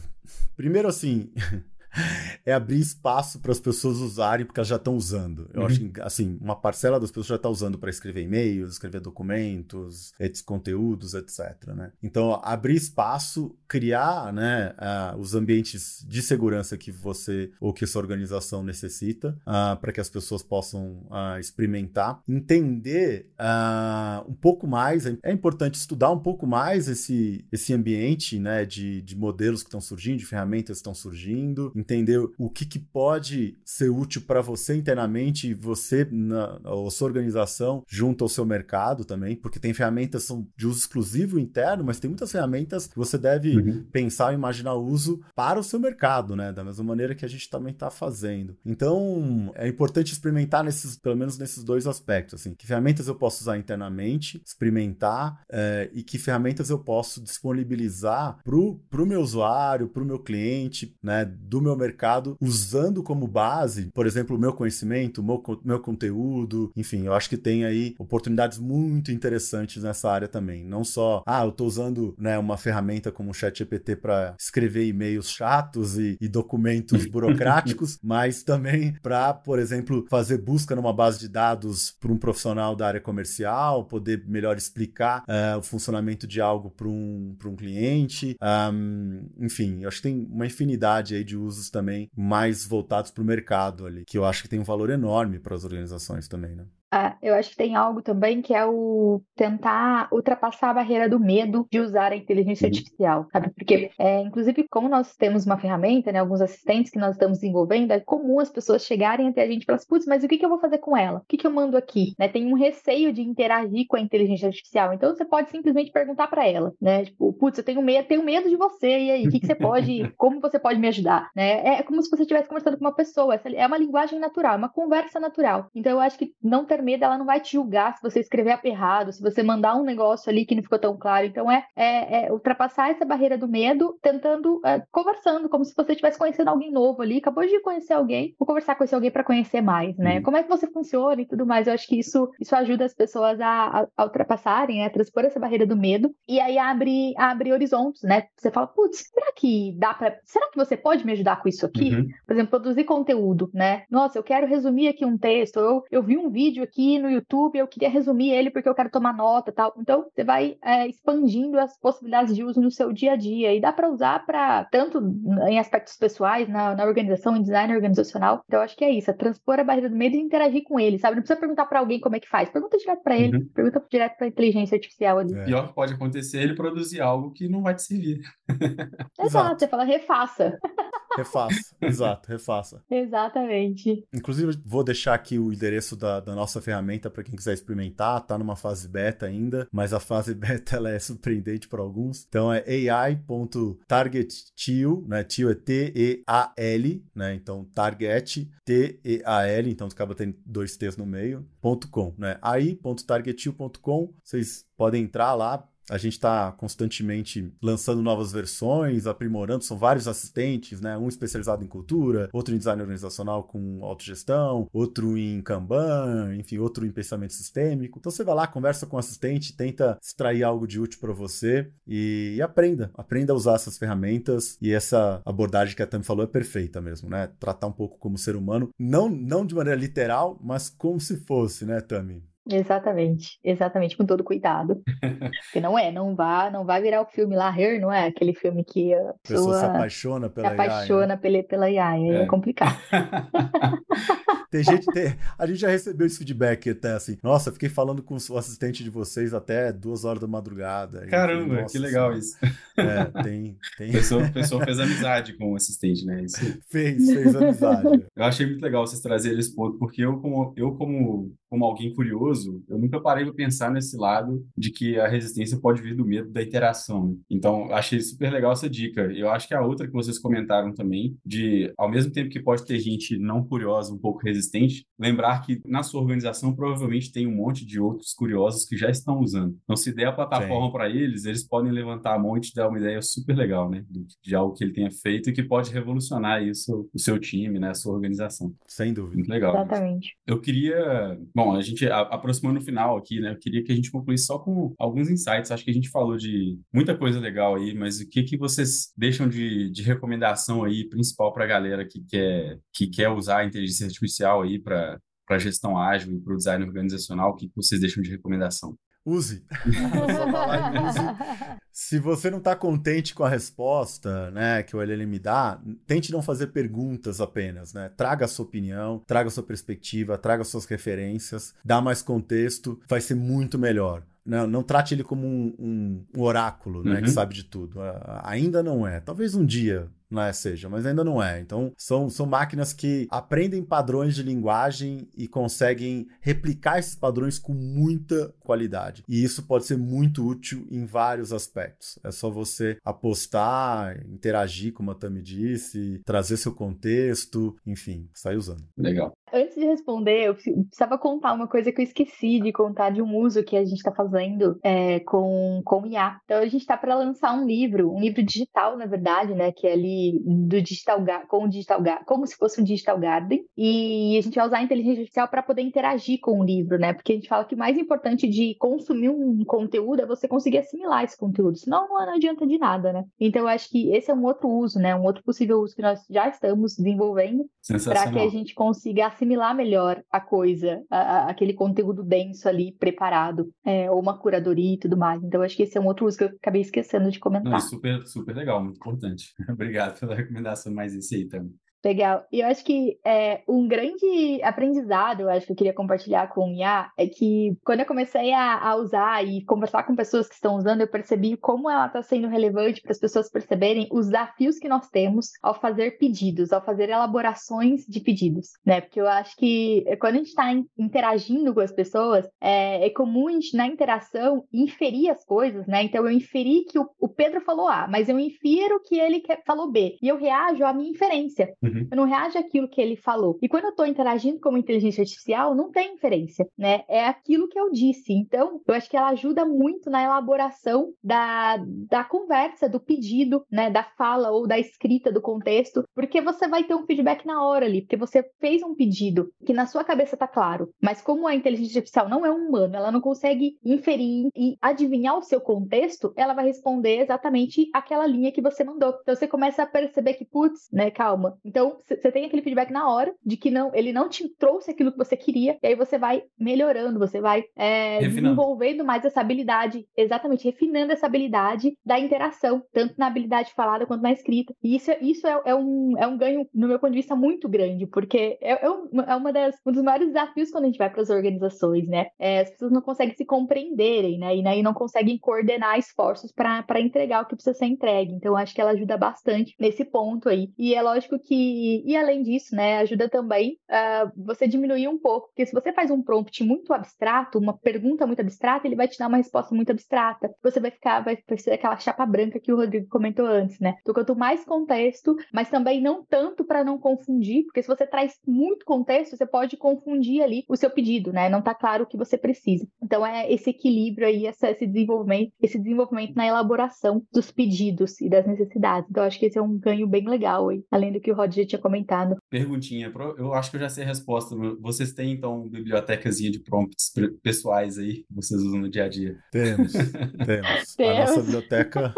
primeiro, assim. é abrir espaço para as pessoas usarem, porque elas já estão usando. Eu uhum. acho que, assim, uma parcela das pessoas já está usando para escrever e-mails, escrever documentos, conteúdos, etc. Né? Então, abrir espaço, criar né, uh, os ambientes de segurança que você ou que sua organização necessita, uh, para que as pessoas possam uh, experimentar, entender um pouco mais, é, é importante estudar um pouco mais esse, esse ambiente né, de, de modelos que estão surgindo, de ferramentas que estão surgindo, entender o que, que pode ser útil para você internamente, você, na, a sua organização, junto ao seu mercado também, porque tem ferramentas que são de uso exclusivo interno, mas tem muitas ferramentas que você deve uhum. pensar e imaginar o uso para o seu mercado, né? Da mesma maneira que a gente também está fazendo. Então, é importante experimentar nesses, pelo menos nesses dois aspectos, assim, que ferramentas eu posso usar internamente, experimentar, é, e que ferramentas eu posso disponibilizar para o meu usuário, para o meu cliente, né, do meu meu mercado usando como base, por exemplo, o meu conhecimento, o meu, meu conteúdo, enfim, eu acho que tem aí oportunidades muito interessantes nessa área também. Não só, ah, eu estou usando né, uma ferramenta como o ChatGPT para escrever e-mails chatos e, e documentos burocráticos, mas também para, por exemplo, fazer busca numa base de dados para um profissional da área comercial, poder melhor explicar uh, o funcionamento de algo para um, um cliente. Um, enfim, eu acho que tem uma infinidade aí de usos usos também mais voltados para o mercado ali, que eu acho que tem um valor enorme para as organizações também, né? Ah, eu acho que tem algo também que é o tentar ultrapassar a barreira do medo de usar a inteligência uhum. artificial, sabe? Porque, é, inclusive, como nós temos uma ferramenta, né, alguns assistentes que nós estamos desenvolvendo, é comum as pessoas chegarem até a gente e falar assim, putz, mas o que, que eu vou fazer com ela? O que, que eu mando aqui? Né, tem um receio de interagir com a inteligência artificial. Então, você pode simplesmente perguntar para ela, né? Tipo, putz, eu tenho medo, tenho medo de você, e aí, o que, que você pode, como você pode me ajudar? Né? É como se você estivesse conversando com uma pessoa, é uma linguagem natural, é uma conversa natural. Então, eu acho que não ter medo, ela não vai te julgar se você escrever errado, se você mandar um negócio ali que não ficou tão claro. Então, é, é, é ultrapassar essa barreira do medo, tentando, é, conversando, como se você estivesse conhecendo alguém novo ali, acabou de conhecer alguém, vou conversar com esse alguém para conhecer mais, né? Uhum. Como é que você funciona e tudo mais. Eu acho que isso, isso ajuda as pessoas a, a, a ultrapassarem, né? a transpor essa barreira do medo, e aí abre, abre horizontes, né? Você fala, putz, será que dá para Será que você pode me ajudar com isso aqui? Uhum. Por exemplo, produzir conteúdo, né? Nossa, eu quero resumir aqui um texto, eu, eu vi um vídeo aqui no YouTube, eu queria resumir ele porque eu quero tomar nota tal. Então, você vai é, expandindo as possibilidades de uso no seu dia a dia. E dá para usar para tanto em aspectos pessoais, na, na organização, em design organizacional. Então, eu acho que é isso, é transpor a barreira do medo e interagir com ele, sabe? Não precisa perguntar para alguém como é que faz. Pergunta direto para ele, uhum. pergunta direto para inteligência artificial ali. É. Pior que pode acontecer é ele produzir algo que não vai te servir. Exato, você fala, refaça. Refaça, exato, refaça. Exatamente. Inclusive, vou deixar aqui o endereço da, da nossa ferramenta para quem quiser experimentar. Tá numa fase beta ainda, mas a fase beta ela é surpreendente para alguns. Então é ai.targettio, né? Tio é T-E-A-L, né? Então target, T-E-A-L, então acaba tendo dois T's no meio, ponto .com, né? ai.targettio.com, vocês podem entrar lá, a gente está constantemente lançando novas versões, aprimorando. São vários assistentes, né? Um especializado em cultura, outro em design organizacional com autogestão, outro em Kanban, enfim, outro em pensamento sistêmico. Então você vai lá, conversa com o assistente, tenta extrair algo de útil para você e, e, aprenda. Aprenda a usar essas ferramentas. E essa abordagem que a Tami falou é perfeita mesmo, né? Tratar um pouco como ser humano, não, não de maneira literal, mas como se fosse, né, Tami? Exatamente, exatamente, com todo cuidado. Porque não é, não vai, não vai virar o filme lá, Her, não é? Aquele filme que a pessoa, se apaixona pela se apaixona AI, né? pela, pela AI, é, é complicado. Tem gente, tem, a gente já recebeu esse feedback até assim. Nossa, fiquei falando com o assistente de vocês até duas horas da madrugada. Caramba, falei, que legal isso. É, tem. tem... Pessoa, pessoa fez amizade com o assistente, né? Isso. Fez, fez amizade. Eu achei muito legal vocês trazerem esse ponto, porque eu, como, eu, como, como alguém curioso, eu nunca parei para pensar nesse lado de que a resistência pode vir do medo da interação. Então, achei super legal essa dica. Eu acho que a outra que vocês comentaram também, de ao mesmo tempo que pode ter gente não curiosa, um pouco resistente, existente, lembrar que na sua organização provavelmente tem um monte de outros curiosos que já estão usando. Então, se der a plataforma para eles, eles podem levantar a mão e te dar uma ideia super legal, né? De algo que ele tenha feito e que pode revolucionar isso, o seu time, né? A sua organização. Sem dúvida. Muito legal. Exatamente. Eu queria, bom, a gente aproximando no final aqui, né? Eu queria que a gente concluísse só com alguns insights. Acho que a gente falou de muita coisa legal aí, mas o que que vocês deixam de, de recomendação aí, principal para a galera que quer, que quer usar a inteligência artificial aí para a gestão ágil e para o design organizacional? O que vocês deixam de recomendação? Use. use. Se você não está contente com a resposta né, que o LLM dá, tente não fazer perguntas apenas. Né? Traga a sua opinião, traga a sua perspectiva, traga suas referências, dá mais contexto, vai ser muito melhor. Não, não trate ele como um, um, um oráculo né, uhum. que sabe de tudo. ainda não é. Talvez um dia né, seja, mas ainda não é. Então, são, são máquinas que aprendem padrões de linguagem e conseguem replicar esses padrões com muita qualidade. E isso pode ser muito útil em vários aspectos. É só você apostar, interagir, como a Tami disse, trazer seu contexto, enfim, sair usando. Legal. Antes de responder, eu precisava contar uma coisa que eu esqueci de contar de um uso que a gente está fazendo é, com, com IA. Então, a gente está para lançar um livro, um livro digital, na verdade, né, que é ali do digital com o digital como se fosse um digital garden e a gente vai usar a inteligência artificial para poder interagir com o livro, né? Porque a gente fala que o mais importante de consumir um conteúdo é você conseguir assimilar esse conteúdo, senão não, não adianta de nada, né? Então eu acho que esse é um outro uso, né? Um outro possível uso que nós já estamos desenvolvendo para que a gente consiga assimilar melhor a coisa, a, a, aquele conteúdo denso ali preparado, é, ou uma curadoria e tudo mais. Então eu acho que esse é um outro uso que eu acabei esquecendo de comentar. Não, super, super legal, muito importante. Obrigado obrigado pela recomendação mais esse. Legal. E eu acho que é, um grande aprendizado, eu acho que eu queria compartilhar com o IA, é que quando eu comecei a, a usar e conversar com pessoas que estão usando, eu percebi como ela está sendo relevante para as pessoas perceberem os desafios que nós temos ao fazer pedidos, ao fazer elaborações de pedidos, né? Porque eu acho que quando a gente está interagindo com as pessoas, é, é, comum a gente, na interação, inferir as coisas, né? Então eu inferi que o, o Pedro falou A, mas eu infiro que ele falou B. E eu reajo à minha inferência. Uhum. Eu não reajo àquilo que ele falou. E quando eu estou interagindo com uma inteligência artificial, não tem inferência, né? É aquilo que eu disse. Então, eu acho que ela ajuda muito na elaboração da, da conversa, do pedido, né? Da fala ou da escrita do contexto, porque você vai ter um feedback na hora ali, porque você fez um pedido que na sua cabeça tá claro, mas como a inteligência artificial não é um humano, ela não consegue inferir e adivinhar o seu contexto, ela vai responder exatamente aquela linha que você mandou. Então você começa a perceber que, putz, né, calma. Então você tem aquele feedback na hora de que não, ele não te trouxe aquilo que você queria, e aí você vai melhorando, você vai é, desenvolvendo mais essa habilidade, exatamente, refinando essa habilidade da interação, tanto na habilidade falada quanto na escrita. E isso, isso é, é, um, é um ganho, no meu ponto de vista, muito grande, porque é, é, um, é uma das, um dos maiores desafios quando a gente vai para as organizações, né? É, as pessoas não conseguem se compreenderem, né? E, né, e não conseguem coordenar esforços para entregar o que precisa ser entregue. Então, acho que ela ajuda bastante nesse ponto aí. E é lógico que, e além disso, né, ajuda também uh, você diminuir um pouco, porque se você faz um prompt muito abstrato, uma pergunta muito abstrata, ele vai te dar uma resposta muito abstrata. Você vai ficar, vai ser aquela chapa branca que o Rodrigo comentou antes, né? Então, quanto mais contexto, mas também não tanto para não confundir, porque se você traz muito contexto, você pode confundir ali o seu pedido, né? Não tá claro o que você precisa. Então, é esse equilíbrio aí, esse desenvolvimento, esse desenvolvimento na elaboração dos pedidos e das necessidades. Então, acho que esse é um ganho bem legal aí, além do que o Rod já tinha comentado. Perguntinha, eu acho que eu já sei a resposta. Vocês têm, então, bibliotecazinha de prompts pessoais aí que vocês usam no dia a dia? Temos, temos. temos. A nossa biblioteca,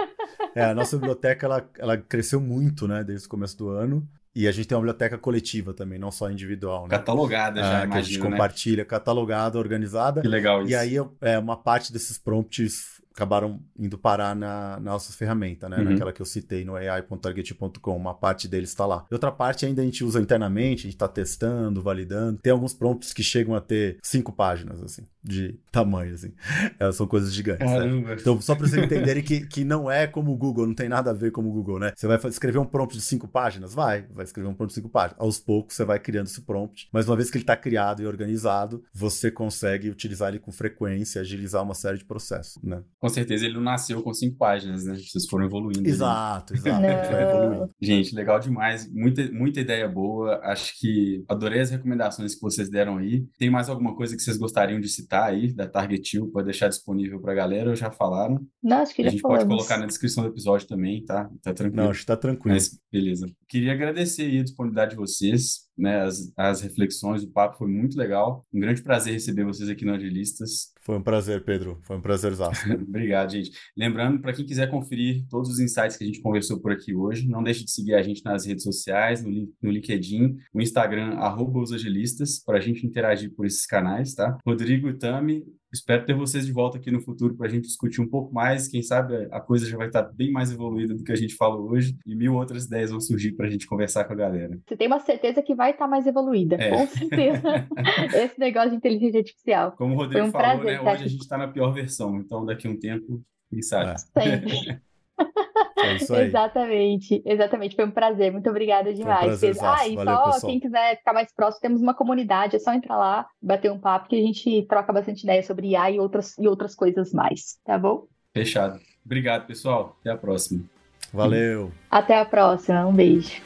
é, a nossa biblioteca ela, ela cresceu muito, né, desde o começo do ano. E a gente tem uma biblioteca coletiva também, não só individual. Né? Catalogada já, ah, imagino, Que a gente né? compartilha, catalogada, organizada. Que legal isso. E aí, é, uma parte desses prompts acabaram indo parar na, na nossa ferramenta, né? Uhum. Naquela que eu citei no ai.target.com. Uma parte deles está lá. E outra parte ainda a gente usa internamente, a gente está testando, validando. Tem alguns prompts que chegam a ter cinco páginas, assim, de tamanho, assim. Elas são coisas gigantes. Né? Então, só para vocês entenderem que, que não é como o Google, não tem nada a ver com o Google, né? Você vai escrever um prompt de cinco páginas? Vai, vai escrever um prompt de cinco páginas. Aos poucos você vai criando esse prompt, mas uma vez que ele está criado e organizado, você consegue utilizar ele com frequência, agilizar uma série de processos, né? Com certeza ele não nasceu com cinco páginas, né? Vocês foram evoluindo. Exato, ali. exato. Gente, legal demais. Muita, muita ideia boa. Acho que adorei as recomendações que vocês deram aí. Tem mais alguma coisa que vocês gostariam de citar aí da Target Hill para deixar disponível para a galera? Ou já falaram? Não, acho que A gente falamos. pode colocar na descrição do episódio também, tá? Tá tranquilo. Não, acho que tá tranquilo. Mas, beleza. Queria agradecer aí a disponibilidade de vocês né, as, as reflexões, o papo foi muito legal. Um grande prazer receber vocês aqui no Agilistas. Foi um prazer, Pedro. Foi um prazer Obrigado, gente. Lembrando, para quem quiser conferir todos os insights que a gente conversou por aqui hoje, não deixe de seguir a gente nas redes sociais, no, no LinkedIn, no Instagram, arroba os agilistas, para a gente interagir por esses canais, tá? Rodrigo e Tami, Espero ter vocês de volta aqui no futuro para a gente discutir um pouco mais. Quem sabe a coisa já vai estar bem mais evoluída do que a gente falou hoje e mil outras ideias vão surgir para a gente conversar com a galera. Você tem uma certeza que vai estar mais evoluída, é. com certeza. Esse negócio de inteligência artificial. Como o Rodrigo um falou, né? Hoje a gente está na pior versão, então daqui a um tempo, quem sabe. É. É isso aí. Exatamente, exatamente. Foi um prazer. Muito obrigada demais. Um ah, e Valeu, só pessoal. quem quiser ficar mais próximo, temos uma comunidade, é só entrar lá, bater um papo que a gente troca bastante ideia sobre IA e outras, e outras coisas mais, tá bom? Fechado. Obrigado, pessoal. Até a próxima. Valeu. Até a próxima. Um beijo.